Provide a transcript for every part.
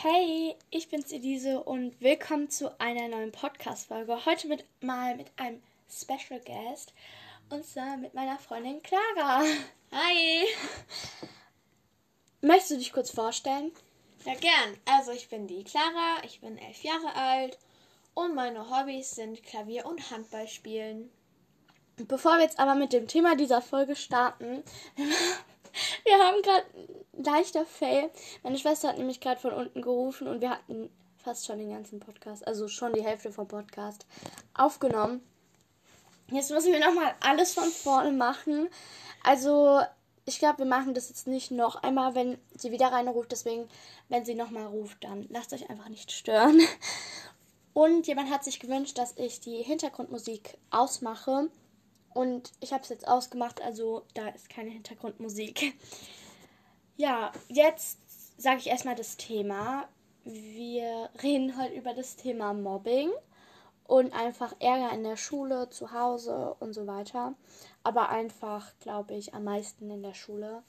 Hey, ich bin's Elise und willkommen zu einer neuen Podcast-Folge. Heute mit, mal mit einem Special Guest und zwar mit meiner Freundin Clara. Hi! Möchtest du dich kurz vorstellen? Ja, gern. Also, ich bin die Clara, ich bin elf Jahre alt und meine Hobbys sind Klavier und Handball spielen. Bevor wir jetzt aber mit dem Thema dieser Folge starten, wir haben gerade leichter Fail. Meine Schwester hat nämlich gerade von unten gerufen und wir hatten fast schon den ganzen Podcast, also schon die Hälfte vom Podcast aufgenommen. Jetzt müssen wir nochmal alles von vorne machen. Also, ich glaube, wir machen das jetzt nicht noch einmal, wenn sie wieder reinruft. Deswegen, wenn sie nochmal ruft, dann lasst euch einfach nicht stören. Und jemand hat sich gewünscht, dass ich die Hintergrundmusik ausmache. Und ich habe es jetzt ausgemacht, also da ist keine Hintergrundmusik. Ja, jetzt sage ich erstmal das Thema. Wir reden heute über das Thema Mobbing und einfach Ärger in der Schule, zu Hause und so weiter. Aber einfach, glaube ich, am meisten in der Schule.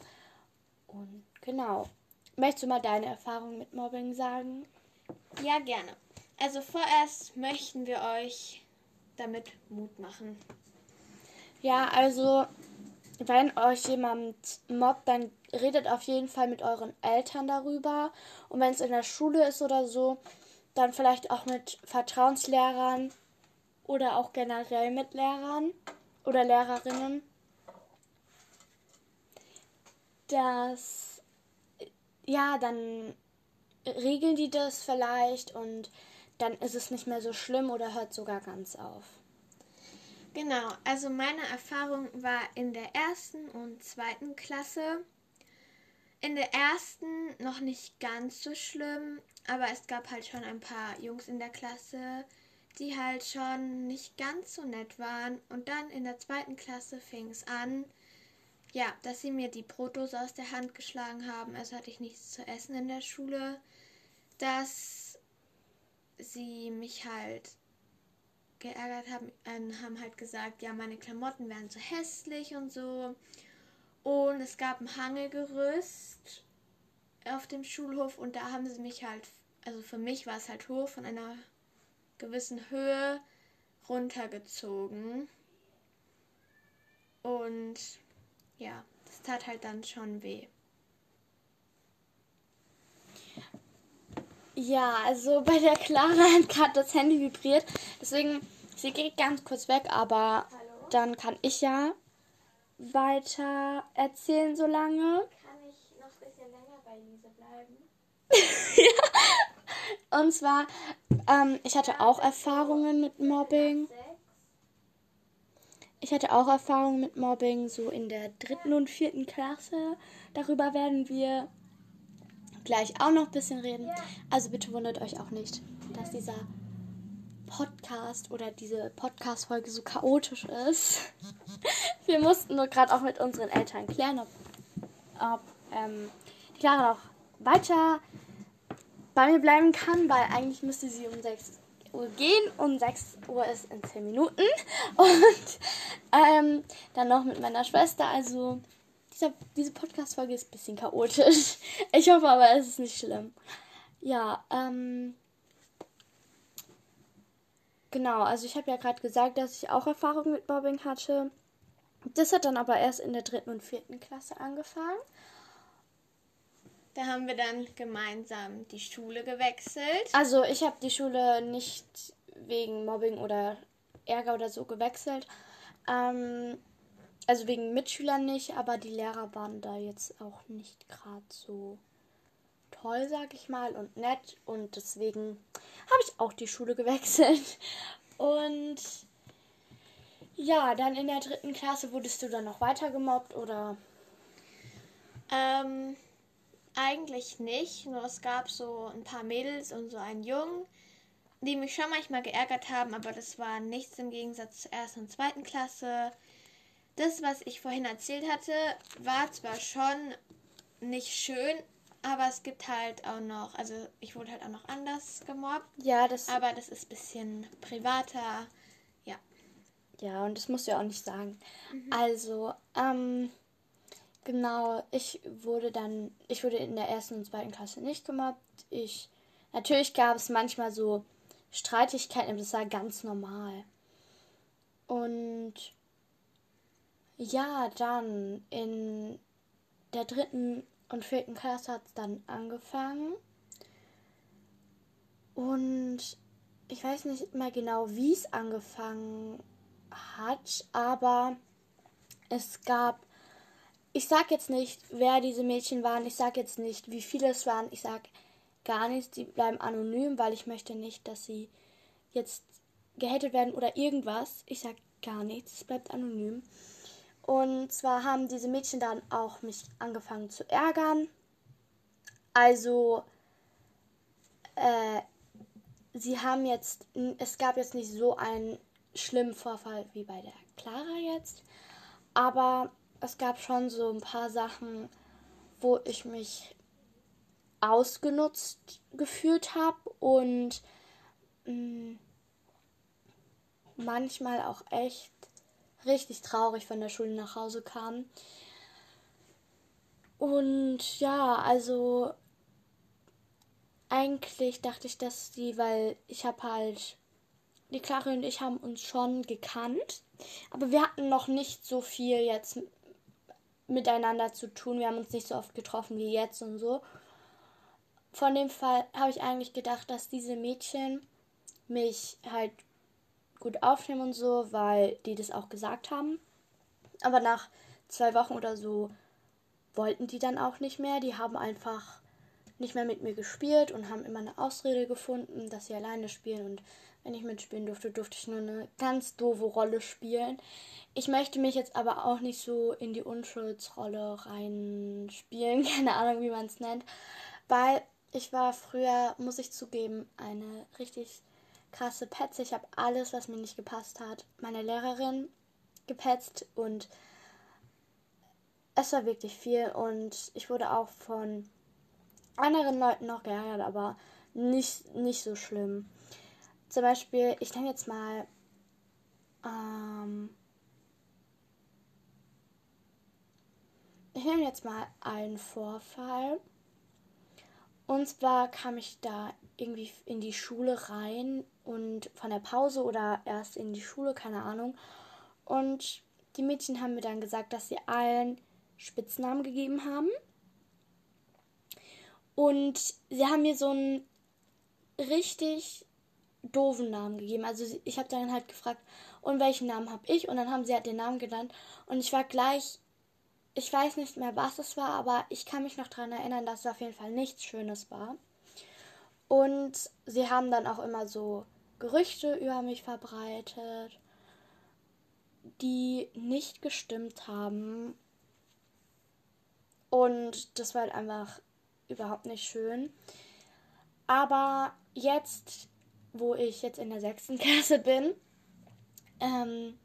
Und genau. Möchtest du mal deine Erfahrung mit Mobbing sagen? Ja, gerne. Also vorerst möchten wir euch damit Mut machen. Ja, also wenn euch jemand mobbt, dann redet auf jeden Fall mit euren Eltern darüber. Und wenn es in der Schule ist oder so, dann vielleicht auch mit Vertrauenslehrern oder auch generell mit Lehrern oder Lehrerinnen. Das, ja, dann regeln die das vielleicht und dann ist es nicht mehr so schlimm oder hört sogar ganz auf. Genau, also meine Erfahrung war in der ersten und zweiten Klasse. In der ersten noch nicht ganz so schlimm, aber es gab halt schon ein paar Jungs in der Klasse, die halt schon nicht ganz so nett waren. Und dann in der zweiten Klasse fing es an, ja, dass sie mir die Brotdose aus der Hand geschlagen haben. Also hatte ich nichts zu essen in der Schule. Dass sie mich halt geärgert haben, äh, haben halt gesagt, ja, meine Klamotten wären so hässlich und so. Und es gab ein Hangelgerüst auf dem Schulhof und da haben sie mich halt, also für mich war es halt hoch, von einer gewissen Höhe runtergezogen. Und ja, das tat halt dann schon weh. Ja, also bei der Clara hat gerade das Handy vibriert. Deswegen, sie geht ganz kurz weg, aber Hallo? dann kann ich ja weiter erzählen so lange. Kann ich noch ein bisschen länger bei Lise bleiben? ja. Und zwar, ähm, ich hatte auch Erfahrungen mit Mobbing. Ich hatte auch Erfahrungen mit Mobbing so in der dritten und vierten Klasse. Darüber werden wir gleich auch noch ein bisschen reden. Also bitte wundert euch auch nicht, dass dieser Podcast oder diese Podcast-Folge so chaotisch ist. Wir mussten nur gerade auch mit unseren Eltern klären, ob, ob ähm, Clara noch weiter bei mir bleiben kann, weil eigentlich müsste sie um 6 Uhr gehen und 6 Uhr ist in 10 Minuten. Und ähm, dann noch mit meiner Schwester. Also dieser, diese Podcast-Folge ist ein bisschen chaotisch. Ich hoffe aber, es ist nicht schlimm. Ja, ähm. Genau, also ich habe ja gerade gesagt, dass ich auch Erfahrung mit Mobbing hatte. Das hat dann aber erst in der dritten und vierten Klasse angefangen. Da haben wir dann gemeinsam die Schule gewechselt. Also ich habe die Schule nicht wegen Mobbing oder Ärger oder so gewechselt. Ähm, also wegen Mitschülern nicht, aber die Lehrer waren da jetzt auch nicht gerade so toll, sag ich mal, und nett. Und deswegen habe ich auch die Schule gewechselt. Und ja, dann in der dritten Klasse wurdest du dann noch weiter gemobbt oder? Ähm, eigentlich nicht. Nur es gab so ein paar Mädels und so einen Jungen, die mich schon manchmal geärgert haben, aber das war nichts im Gegensatz zur ersten und zweiten Klasse. Das, was ich vorhin erzählt hatte, war zwar schon nicht schön, aber es gibt halt auch noch, also ich wurde halt auch noch anders gemobbt. Ja, das. Aber das ist ein bisschen privater. Ja. Ja, und das musst du ja auch nicht sagen. Mhm. Also, ähm, genau, ich wurde dann, ich wurde in der ersten und zweiten Klasse nicht gemobbt. Ich natürlich gab es manchmal so Streitigkeiten, aber das war ganz normal. Und ja, dann in der dritten und vierten Klasse hat es dann angefangen. Und ich weiß nicht mal genau, wie es angefangen hat, aber es gab, ich sag jetzt nicht, wer diese Mädchen waren, ich sag jetzt nicht, wie viele es waren, ich sag gar nichts, die bleiben anonym, weil ich möchte nicht, dass sie jetzt gehatet werden oder irgendwas. Ich sag gar nichts, es bleibt anonym. Und zwar haben diese Mädchen dann auch mich angefangen zu ärgern. Also, äh, sie haben jetzt, es gab jetzt nicht so einen schlimmen Vorfall wie bei der Clara jetzt, aber es gab schon so ein paar Sachen, wo ich mich ausgenutzt gefühlt habe und mh, manchmal auch echt richtig traurig von der Schule nach Hause kam. Und ja, also eigentlich dachte ich, dass die, weil ich habe halt, die Clara und ich haben uns schon gekannt, aber wir hatten noch nicht so viel jetzt miteinander zu tun. Wir haben uns nicht so oft getroffen wie jetzt und so. Von dem Fall habe ich eigentlich gedacht, dass diese Mädchen mich halt gut aufnehmen und so, weil die das auch gesagt haben. Aber nach zwei Wochen oder so wollten die dann auch nicht mehr. Die haben einfach nicht mehr mit mir gespielt und haben immer eine Ausrede gefunden, dass sie alleine spielen. Und wenn ich mitspielen durfte, durfte ich nur eine ganz doofe Rolle spielen. Ich möchte mich jetzt aber auch nicht so in die Unschuldsrolle reinspielen, keine Ahnung, wie man es nennt, weil ich war früher, muss ich zugeben, eine richtig krasse Petze. Ich habe alles, was mir nicht gepasst hat, meine Lehrerin gepetzt und es war wirklich viel und ich wurde auch von anderen Leuten noch geärgert, aber nicht, nicht so schlimm. Zum Beispiel, ich nehme jetzt mal ähm, ich nehme jetzt mal einen Vorfall. Und zwar kam ich da irgendwie in die Schule rein und von der Pause oder erst in die Schule, keine Ahnung. Und die Mädchen haben mir dann gesagt, dass sie allen Spitznamen gegeben haben. Und sie haben mir so einen richtig doofen Namen gegeben. Also ich habe dann halt gefragt, und welchen Namen habe ich? Und dann haben sie halt den Namen genannt. Und ich war gleich, ich weiß nicht mehr, was es war, aber ich kann mich noch daran erinnern, dass es auf jeden Fall nichts Schönes war. Und sie haben dann auch immer so Gerüchte über mich verbreitet, die nicht gestimmt haben. Und das war halt einfach überhaupt nicht schön. Aber jetzt, wo ich jetzt in der sechsten Klasse bin, ähm,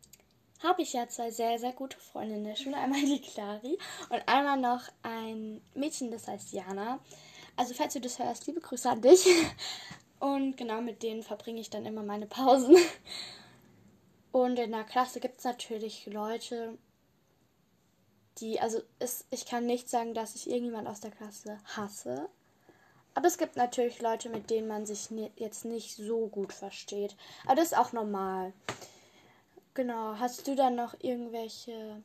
habe ich ja zwei sehr, sehr gute Freundinnen der Schule. Einmal die Clari und einmal noch ein Mädchen, das heißt Jana. Also falls du das hörst, liebe Grüße an dich. Und genau mit denen verbringe ich dann immer meine Pausen. Und in der Klasse gibt es natürlich Leute, die, also es, ich kann nicht sagen, dass ich irgendjemand aus der Klasse hasse. Aber es gibt natürlich Leute, mit denen man sich jetzt nicht so gut versteht. Aber das ist auch normal. Genau. Hast du dann noch irgendwelche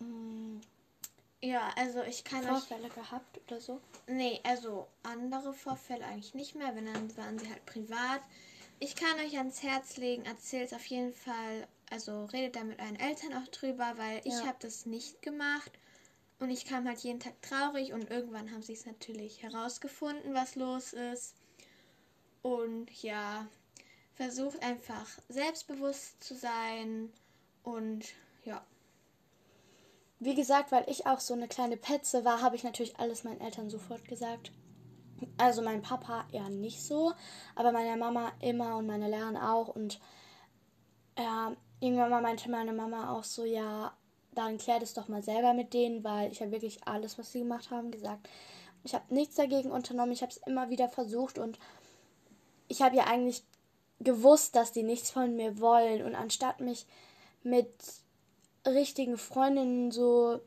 mh, hm, ja, also ich kann Vorfälle euch, gehabt oder so? Nee, also andere Vorfälle eigentlich nicht mehr, wenn dann waren sie halt privat. Ich kann euch ans Herz legen, erzählt auf jeden Fall, also redet da mit euren Eltern auch drüber, weil ich ja. habe das nicht gemacht und ich kam halt jeden Tag traurig und irgendwann haben sie es natürlich herausgefunden, was los ist. Und ja, versucht einfach selbstbewusst zu sein und ja. Wie gesagt, weil ich auch so eine kleine Petze war, habe ich natürlich alles meinen Eltern sofort gesagt. Also mein Papa eher nicht so, aber meine Mama immer und meine Lehrerin auch. Und ja, irgendwann mal meinte meine Mama auch so, ja, dann klärt es doch mal selber mit denen, weil ich habe wirklich alles, was sie gemacht haben, gesagt. Ich habe nichts dagegen unternommen, ich habe es immer wieder versucht und ich habe ja eigentlich gewusst, dass die nichts von mir wollen. Und anstatt mich mit richtigen Freundinnen so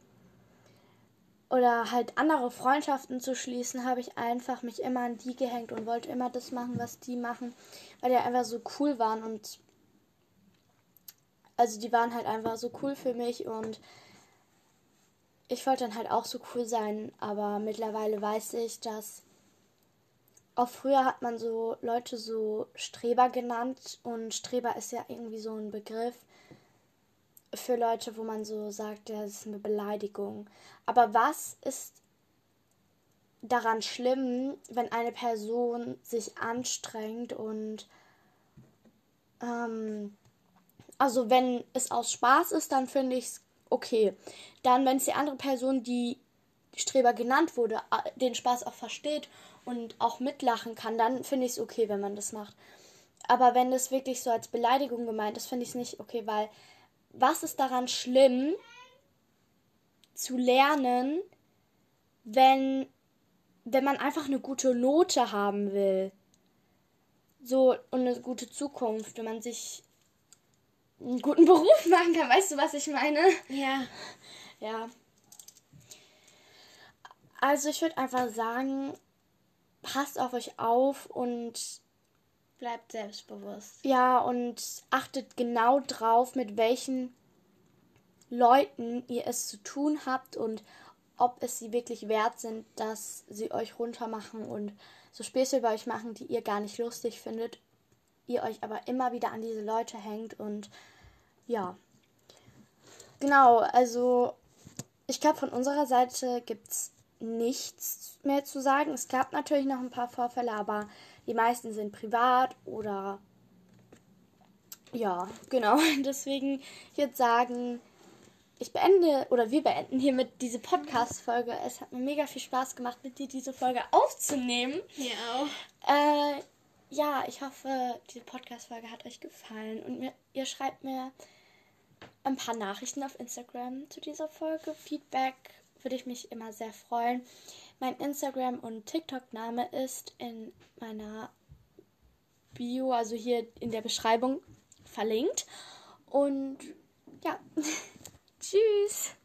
oder halt andere Freundschaften zu schließen, habe ich einfach mich immer an die gehängt und wollte immer das machen, was die machen, weil die einfach so cool waren und also die waren halt einfach so cool für mich und ich wollte dann halt auch so cool sein, aber mittlerweile weiß ich, dass auch früher hat man so Leute so Streber genannt und Streber ist ja irgendwie so ein Begriff für Leute, wo man so sagt, das ist eine Beleidigung. Aber was ist daran schlimm, wenn eine Person sich anstrengt und ähm, also wenn es aus Spaß ist, dann finde ich es okay. Dann, wenn es die andere Person, die Streber genannt wurde, den Spaß auch versteht und auch mitlachen kann, dann finde ich es okay, wenn man das macht. Aber wenn das wirklich so als Beleidigung gemeint ist, finde ich es nicht okay, weil was ist daran schlimm zu lernen, wenn, wenn man einfach eine gute Note haben will? So, und eine gute Zukunft, wenn man sich einen guten Beruf machen kann. Weißt du, was ich meine? Ja. Ja. Also ich würde einfach sagen, passt auf euch auf und bleibt selbstbewusst. Ja, und achtet genau drauf, mit welchen Leuten ihr es zu tun habt und ob es sie wirklich wert sind, dass sie euch runtermachen und so Späße über euch machen, die ihr gar nicht lustig findet, ihr euch aber immer wieder an diese Leute hängt und ja. Genau, also ich glaube, von unserer Seite gibt es nichts mehr zu sagen. Es gab natürlich noch ein paar Vorfälle, aber die meisten sind privat oder ja, genau. Deswegen ich würde sagen, ich beende oder wir beenden hiermit diese Podcast-Folge. Es hat mir mega viel Spaß gemacht, mit dir diese Folge aufzunehmen. Ja. Äh, ja, ich hoffe, diese Podcast-Folge hat euch gefallen und mir, ihr schreibt mir ein paar Nachrichten auf Instagram zu dieser Folge. Feedback würde ich mich immer sehr freuen. Mein Instagram- und TikTok-Name ist in meiner Bio, also hier in der Beschreibung verlinkt. Und ja, tschüss.